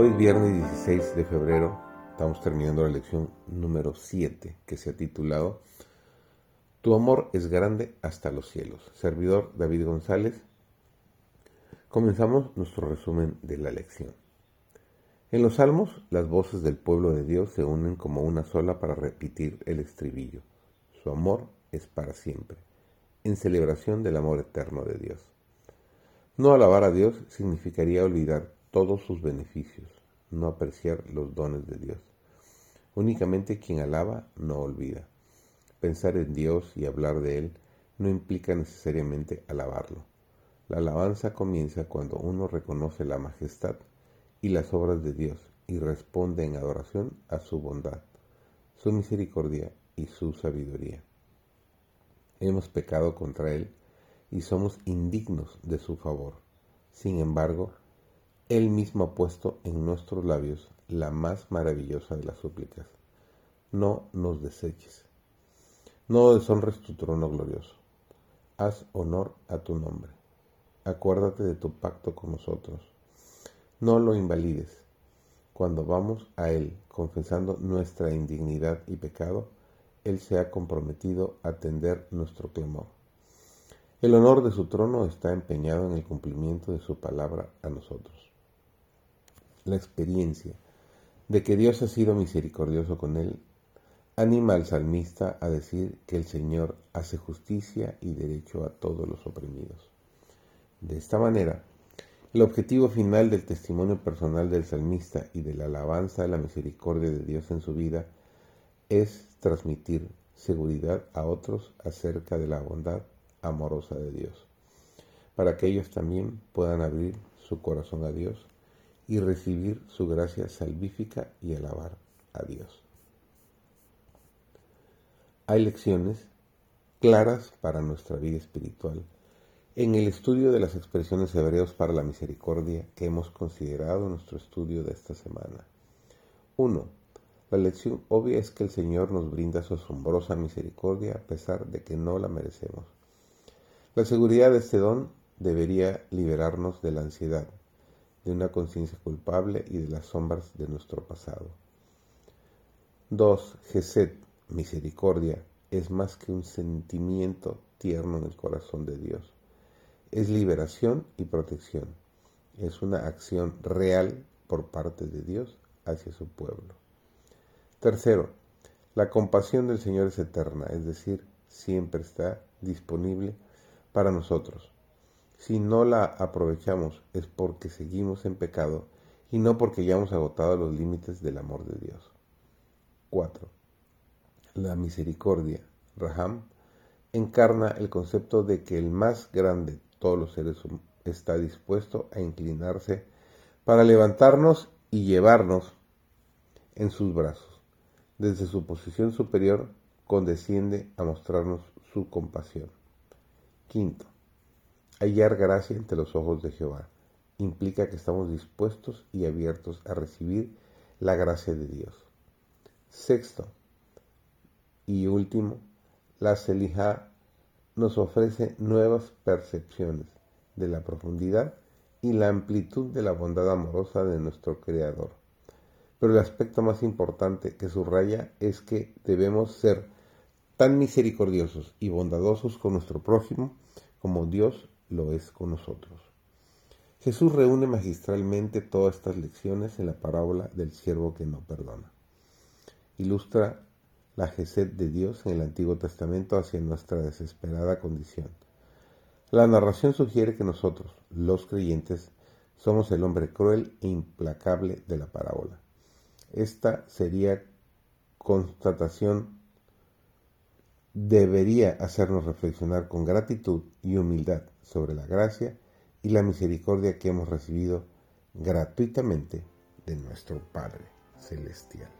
Hoy es viernes 16 de febrero, estamos terminando la lección número 7 que se ha titulado Tu amor es grande hasta los cielos. Servidor David González. Comenzamos nuestro resumen de la lección. En los salmos, las voces del pueblo de Dios se unen como una sola para repetir el estribillo. Su amor es para siempre, en celebración del amor eterno de Dios. No alabar a Dios significaría olvidar todos sus beneficios, no apreciar los dones de Dios. Únicamente quien alaba no olvida. Pensar en Dios y hablar de Él no implica necesariamente alabarlo. La alabanza comienza cuando uno reconoce la majestad y las obras de Dios y responde en adoración a su bondad, su misericordia y su sabiduría. Hemos pecado contra Él y somos indignos de su favor. Sin embargo, Él mismo ha puesto en nuestros labios la más maravillosa de las súplicas. No nos deseches. No deshonres tu trono glorioso. Haz honor a tu nombre. Acuérdate de tu pacto con nosotros. No lo invalides. Cuando vamos a Él confesando nuestra indignidad y pecado, Él se ha comprometido a atender nuestro clamor. El honor de su trono está empeñado en el cumplimiento de su palabra a nosotros. La experiencia de que Dios ha sido misericordioso con él anima al salmista a decir que el Señor hace justicia y derecho a todos los oprimidos. De esta manera, el objetivo final del testimonio personal del salmista y de la alabanza de la misericordia de Dios en su vida es transmitir seguridad a otros acerca de la bondad amorosa de Dios, para que ellos también puedan abrir su corazón a Dios y recibir su gracia salvífica y alabar a Dios. Hay lecciones claras para nuestra vida espiritual en el estudio de las expresiones hebreos para la misericordia que hemos considerado en nuestro estudio de esta semana. 1. La lección obvia es que el Señor nos brinda su asombrosa misericordia a pesar de que no la merecemos. La seguridad de este don debería liberarnos de la ansiedad, de una conciencia culpable y de las sombras de nuestro pasado. 2. Gesed, misericordia, es más que un sentimiento tierno en el corazón de Dios. Es liberación y protección. Es una acción real por parte de Dios hacia su pueblo. Tercero, la compasión del Señor es eterna, es decir, siempre está disponible para nosotros. Si no la aprovechamos es porque seguimos en pecado y no porque ya hemos agotado los límites del amor de Dios. 4. La misericordia, Raham, encarna el concepto de que el más grande de todos los seres está dispuesto a inclinarse para levantarnos y llevarnos en sus brazos. Desde su posición superior condesciende a mostrarnos su compasión. Quinto, hallar gracia entre los ojos de Jehová implica que estamos dispuestos y abiertos a recibir la gracia de Dios. Sexto y último, la Selijá nos ofrece nuevas percepciones de la profundidad y la amplitud de la bondad amorosa de nuestro Creador. Pero el aspecto más importante que subraya es que debemos ser tan misericordiosos y bondadosos con nuestro prójimo como Dios lo es con nosotros. Jesús reúne magistralmente todas estas lecciones en la parábola del siervo que no perdona. Ilustra la gesed de Dios en el Antiguo Testamento hacia nuestra desesperada condición. La narración sugiere que nosotros, los creyentes, somos el hombre cruel e implacable de la parábola. Esta sería constatación debería hacernos reflexionar con gratitud y humildad sobre la gracia y la misericordia que hemos recibido gratuitamente de nuestro Padre Celestial.